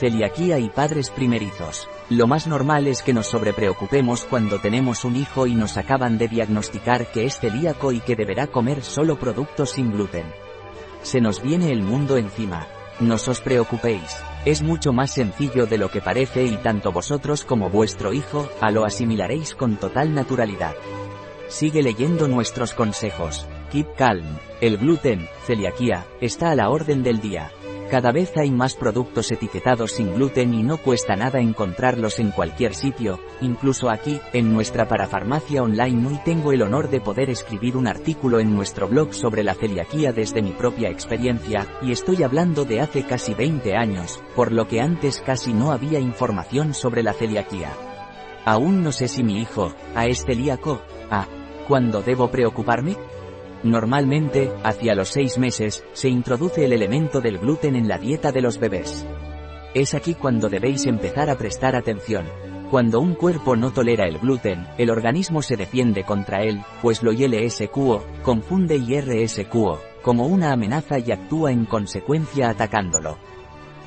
Celiaquía y padres primerizos. Lo más normal es que nos sobrepreocupemos cuando tenemos un hijo y nos acaban de diagnosticar que es celíaco y que deberá comer solo productos sin gluten. Se nos viene el mundo encima. No os preocupéis. Es mucho más sencillo de lo que parece y tanto vosotros como vuestro hijo, a lo asimilaréis con total naturalidad. Sigue leyendo nuestros consejos. Keep calm. El gluten, celiaquía, está a la orden del día. Cada vez hay más productos etiquetados sin gluten y no cuesta nada encontrarlos en cualquier sitio, incluso aquí, en nuestra parafarmacia online hoy tengo el honor de poder escribir un artículo en nuestro blog sobre la celiaquía desde mi propia experiencia, y estoy hablando de hace casi 20 años, por lo que antes casi no había información sobre la celiaquía. Aún no sé si mi hijo, a es celíaco, a, ¿cuándo debo preocuparme? Normalmente, hacia los seis meses, se introduce el elemento del gluten en la dieta de los bebés. Es aquí cuando debéis empezar a prestar atención. Cuando un cuerpo no tolera el gluten, el organismo se defiende contra él, pues lo ILSQO, confunde IRSQO, como una amenaza y actúa en consecuencia atacándolo.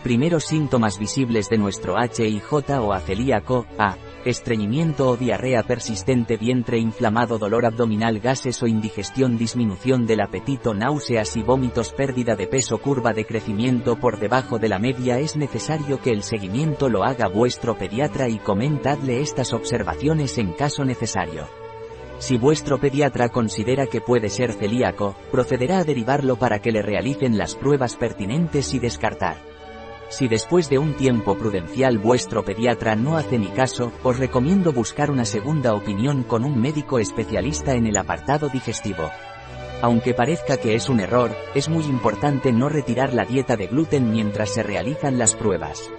Primeros síntomas visibles de nuestro HIJ o acelíaco, A, estreñimiento o diarrea persistente, vientre inflamado, dolor abdominal, gases o indigestión, disminución del apetito, náuseas y vómitos, pérdida de peso, curva de crecimiento por debajo de la media, es necesario que el seguimiento lo haga vuestro pediatra y comentadle estas observaciones en caso necesario. Si vuestro pediatra considera que puede ser celíaco, procederá a derivarlo para que le realicen las pruebas pertinentes y descartar. Si después de un tiempo prudencial vuestro pediatra no hace ni caso, os recomiendo buscar una segunda opinión con un médico especialista en el apartado digestivo. Aunque parezca que es un error, es muy importante no retirar la dieta de gluten mientras se realizan las pruebas.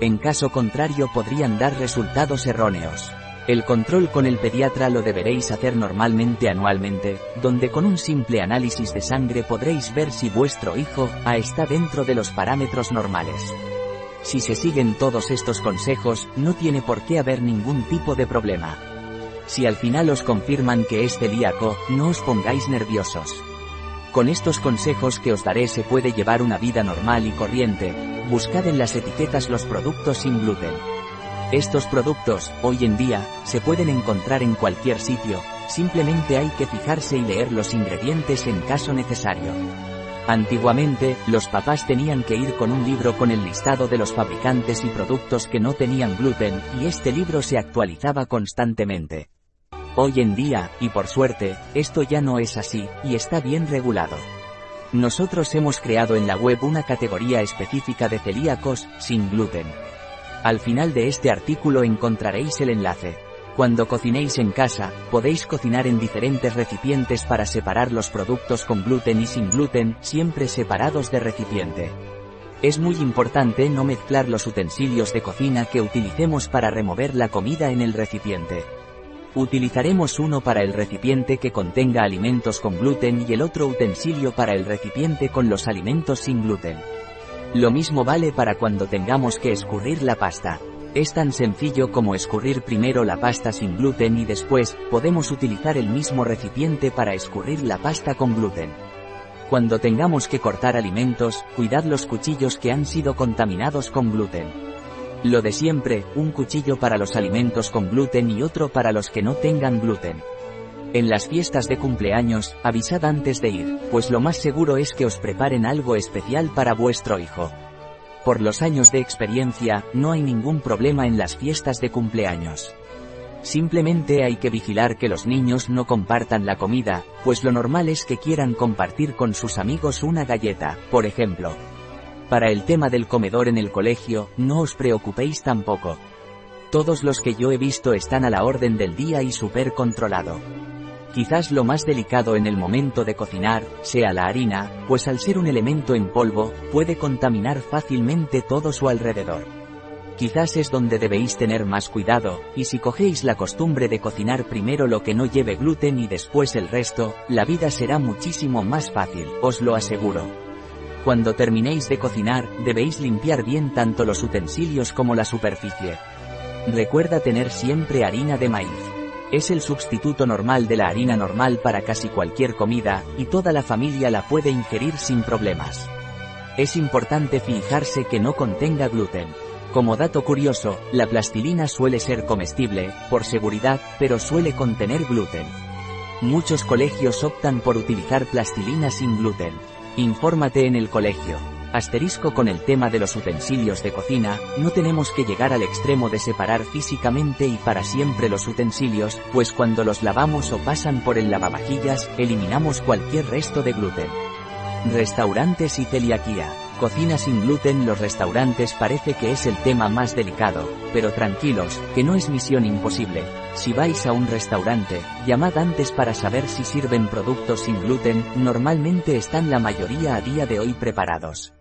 En caso contrario podrían dar resultados erróneos. El control con el pediatra lo deberéis hacer normalmente anualmente, donde con un simple análisis de sangre podréis ver si vuestro hijo A está dentro de los parámetros normales. Si se siguen todos estos consejos, no tiene por qué haber ningún tipo de problema. Si al final os confirman que es celíaco, no os pongáis nerviosos. Con estos consejos que os daré se puede llevar una vida normal y corriente, buscad en las etiquetas los productos sin gluten. Estos productos, hoy en día, se pueden encontrar en cualquier sitio, simplemente hay que fijarse y leer los ingredientes en caso necesario. Antiguamente, los papás tenían que ir con un libro con el listado de los fabricantes y productos que no tenían gluten, y este libro se actualizaba constantemente. Hoy en día, y por suerte, esto ya no es así, y está bien regulado. Nosotros hemos creado en la web una categoría específica de celíacos, sin gluten. Al final de este artículo encontraréis el enlace. Cuando cocinéis en casa, podéis cocinar en diferentes recipientes para separar los productos con gluten y sin gluten, siempre separados de recipiente. Es muy importante no mezclar los utensilios de cocina que utilicemos para remover la comida en el recipiente. Utilizaremos uno para el recipiente que contenga alimentos con gluten y el otro utensilio para el recipiente con los alimentos sin gluten. Lo mismo vale para cuando tengamos que escurrir la pasta. Es tan sencillo como escurrir primero la pasta sin gluten y después, podemos utilizar el mismo recipiente para escurrir la pasta con gluten. Cuando tengamos que cortar alimentos, cuidad los cuchillos que han sido contaminados con gluten. Lo de siempre, un cuchillo para los alimentos con gluten y otro para los que no tengan gluten. En las fiestas de cumpleaños, avisad antes de ir, pues lo más seguro es que os preparen algo especial para vuestro hijo. Por los años de experiencia, no hay ningún problema en las fiestas de cumpleaños. Simplemente hay que vigilar que los niños no compartan la comida, pues lo normal es que quieran compartir con sus amigos una galleta, por ejemplo. Para el tema del comedor en el colegio, no os preocupéis tampoco. Todos los que yo he visto están a la orden del día y súper controlado. Quizás lo más delicado en el momento de cocinar, sea la harina, pues al ser un elemento en polvo, puede contaminar fácilmente todo su alrededor. Quizás es donde debéis tener más cuidado, y si cogéis la costumbre de cocinar primero lo que no lleve gluten y después el resto, la vida será muchísimo más fácil, os lo aseguro. Cuando terminéis de cocinar, debéis limpiar bien tanto los utensilios como la superficie. Recuerda tener siempre harina de maíz. Es el sustituto normal de la harina normal para casi cualquier comida, y toda la familia la puede ingerir sin problemas. Es importante fijarse que no contenga gluten. Como dato curioso, la plastilina suele ser comestible, por seguridad, pero suele contener gluten. Muchos colegios optan por utilizar plastilina sin gluten. Infórmate en el colegio. Asterisco con el tema de los utensilios de cocina, no tenemos que llegar al extremo de separar físicamente y para siempre los utensilios, pues cuando los lavamos o pasan por el lavavajillas, eliminamos cualquier resto de gluten. Restaurantes y celiaquía. Cocina sin gluten Los restaurantes parece que es el tema más delicado, pero tranquilos, que no es misión imposible. Si vais a un restaurante, llamad antes para saber si sirven productos sin gluten, normalmente están la mayoría a día de hoy preparados.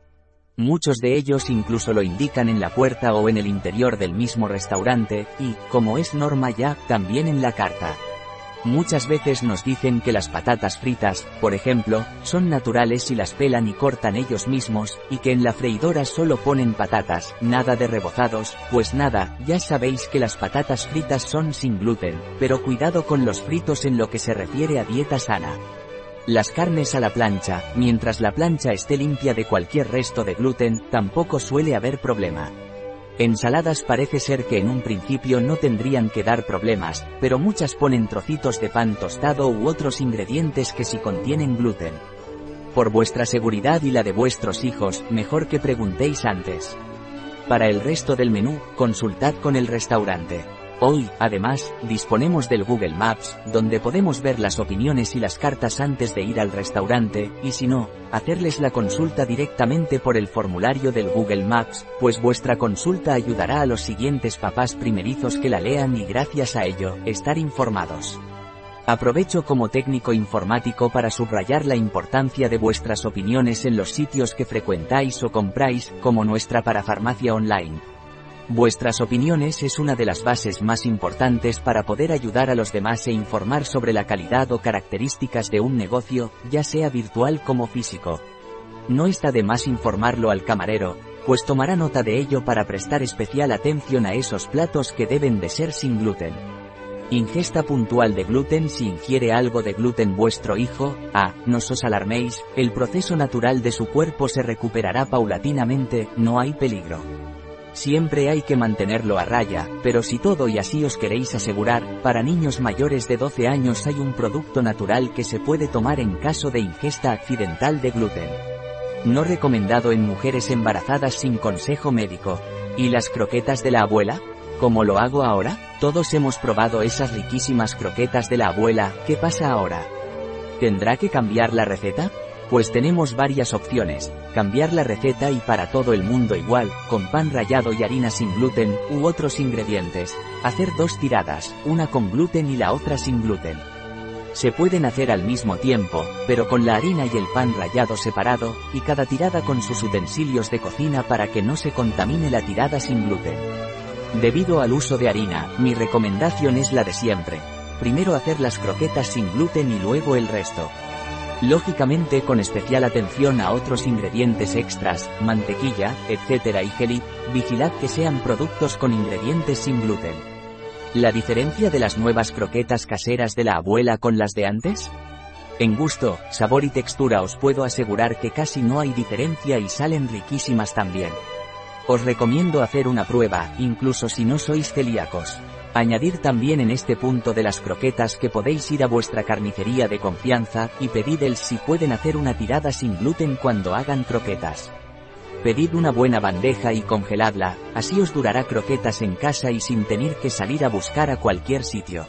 Muchos de ellos incluso lo indican en la puerta o en el interior del mismo restaurante, y, como es norma ya, también en la carta. Muchas veces nos dicen que las patatas fritas, por ejemplo, son naturales y las pelan y cortan ellos mismos, y que en la freidora solo ponen patatas, nada de rebozados, pues nada, ya sabéis que las patatas fritas son sin gluten, pero cuidado con los fritos en lo que se refiere a dieta sana. Las carnes a la plancha, mientras la plancha esté limpia de cualquier resto de gluten, tampoco suele haber problema. Ensaladas parece ser que en un principio no tendrían que dar problemas, pero muchas ponen trocitos de pan tostado u otros ingredientes que sí contienen gluten. Por vuestra seguridad y la de vuestros hijos, mejor que preguntéis antes. Para el resto del menú, consultad con el restaurante. Hoy, además, disponemos del Google Maps, donde podemos ver las opiniones y las cartas antes de ir al restaurante, y si no, hacerles la consulta directamente por el formulario del Google Maps, pues vuestra consulta ayudará a los siguientes papás primerizos que la lean y gracias a ello, estar informados. Aprovecho como técnico informático para subrayar la importancia de vuestras opiniones en los sitios que frecuentáis o compráis, como nuestra parafarmacia online. Vuestras opiniones es una de las bases más importantes para poder ayudar a los demás e informar sobre la calidad o características de un negocio, ya sea virtual como físico. No está de más informarlo al camarero, pues tomará nota de ello para prestar especial atención a esos platos que deben de ser sin gluten. Ingesta puntual de gluten si ingiere algo de gluten vuestro hijo, ah, no os alarméis, el proceso natural de su cuerpo se recuperará paulatinamente, no hay peligro. Siempre hay que mantenerlo a raya, pero si todo y así os queréis asegurar, para niños mayores de 12 años hay un producto natural que se puede tomar en caso de ingesta accidental de gluten. No recomendado en mujeres embarazadas sin consejo médico. ¿Y las croquetas de la abuela? ¿Cómo lo hago ahora? Todos hemos probado esas riquísimas croquetas de la abuela, ¿qué pasa ahora? ¿Tendrá que cambiar la receta? Pues tenemos varias opciones, cambiar la receta y para todo el mundo igual, con pan rallado y harina sin gluten, u otros ingredientes, hacer dos tiradas, una con gluten y la otra sin gluten. Se pueden hacer al mismo tiempo, pero con la harina y el pan rallado separado, y cada tirada con sus utensilios de cocina para que no se contamine la tirada sin gluten. Debido al uso de harina, mi recomendación es la de siempre. Primero hacer las croquetas sin gluten y luego el resto. Lógicamente con especial atención a otros ingredientes extras, mantequilla, etc. y geli, vigilad que sean productos con ingredientes sin gluten. ¿La diferencia de las nuevas croquetas caseras de la abuela con las de antes? En gusto, sabor y textura os puedo asegurar que casi no hay diferencia y salen riquísimas también. Os recomiendo hacer una prueba, incluso si no sois celíacos. Añadir también en este punto de las croquetas que podéis ir a vuestra carnicería de confianza, y pedid el si pueden hacer una tirada sin gluten cuando hagan croquetas. Pedid una buena bandeja y congeladla, así os durará croquetas en casa y sin tener que salir a buscar a cualquier sitio.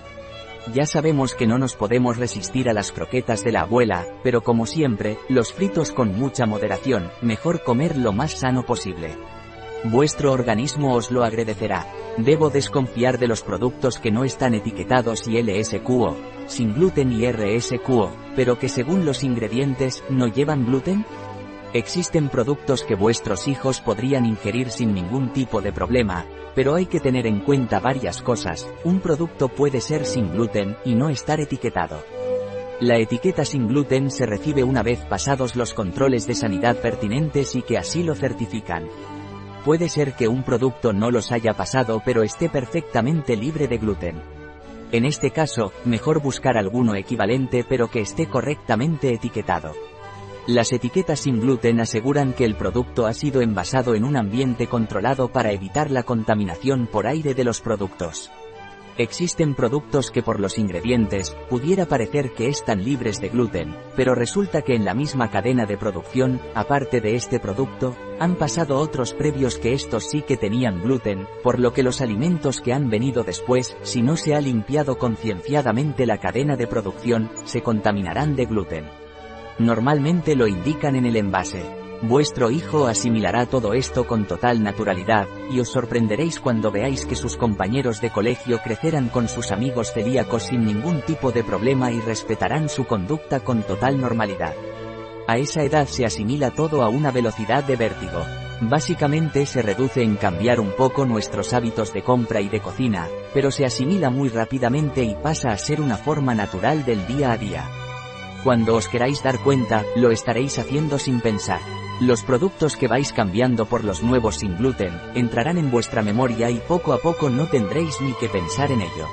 Ya sabemos que no nos podemos resistir a las croquetas de la abuela, pero como siempre, los fritos con mucha moderación, mejor comer lo más sano posible. Vuestro organismo os lo agradecerá. Debo desconfiar de los productos que no están etiquetados y LSQO, sin gluten y RSQO, pero que según los ingredientes, no llevan gluten? Existen productos que vuestros hijos podrían ingerir sin ningún tipo de problema, pero hay que tener en cuenta varias cosas. Un producto puede ser sin gluten y no estar etiquetado. La etiqueta sin gluten se recibe una vez pasados los controles de sanidad pertinentes y que así lo certifican. Puede ser que un producto no los haya pasado pero esté perfectamente libre de gluten. En este caso, mejor buscar alguno equivalente pero que esté correctamente etiquetado. Las etiquetas sin gluten aseguran que el producto ha sido envasado en un ambiente controlado para evitar la contaminación por aire de los productos. Existen productos que por los ingredientes, pudiera parecer que están libres de gluten, pero resulta que en la misma cadena de producción, aparte de este producto, han pasado otros previos que estos sí que tenían gluten, por lo que los alimentos que han venido después, si no se ha limpiado concienciadamente la cadena de producción, se contaminarán de gluten. Normalmente lo indican en el envase. Vuestro hijo asimilará todo esto con total naturalidad, y os sorprenderéis cuando veáis que sus compañeros de colegio crecerán con sus amigos celíacos sin ningún tipo de problema y respetarán su conducta con total normalidad. A esa edad se asimila todo a una velocidad de vértigo. Básicamente se reduce en cambiar un poco nuestros hábitos de compra y de cocina, pero se asimila muy rápidamente y pasa a ser una forma natural del día a día. Cuando os queráis dar cuenta, lo estaréis haciendo sin pensar. Los productos que vais cambiando por los nuevos sin gluten, entrarán en vuestra memoria y poco a poco no tendréis ni que pensar en ello.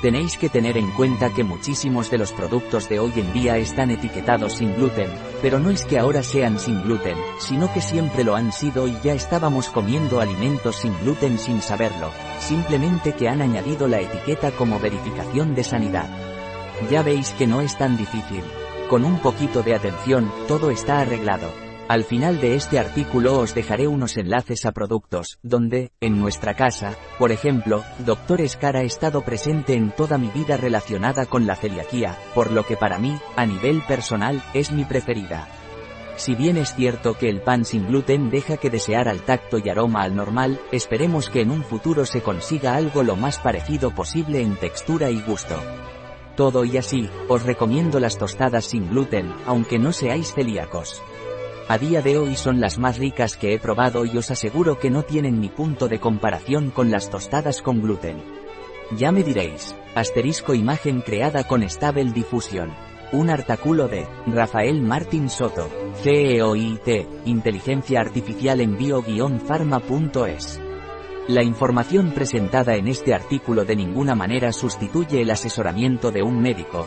Tenéis que tener en cuenta que muchísimos de los productos de hoy en día están etiquetados sin gluten, pero no es que ahora sean sin gluten, sino que siempre lo han sido y ya estábamos comiendo alimentos sin gluten sin saberlo, simplemente que han añadido la etiqueta como verificación de sanidad. Ya veis que no es tan difícil. Con un poquito de atención, todo está arreglado. Al final de este artículo os dejaré unos enlaces a productos, donde, en nuestra casa, por ejemplo, Dr. Escar ha estado presente en toda mi vida relacionada con la celiaquía, por lo que para mí, a nivel personal, es mi preferida. Si bien es cierto que el pan sin gluten deja que desear al tacto y aroma al normal, esperemos que en un futuro se consiga algo lo más parecido posible en textura y gusto. Todo y así, os recomiendo las tostadas sin gluten, aunque no seáis celíacos. A día de hoy son las más ricas que he probado y os aseguro que no tienen ni punto de comparación con las tostadas con gluten. Ya me diréis, asterisco imagen creada con Stable Diffusion. Un artículo de Rafael Martín Soto, CEOIT, Inteligencia Artificial en bio-pharma.es. La información presentada en este artículo de ninguna manera sustituye el asesoramiento de un médico,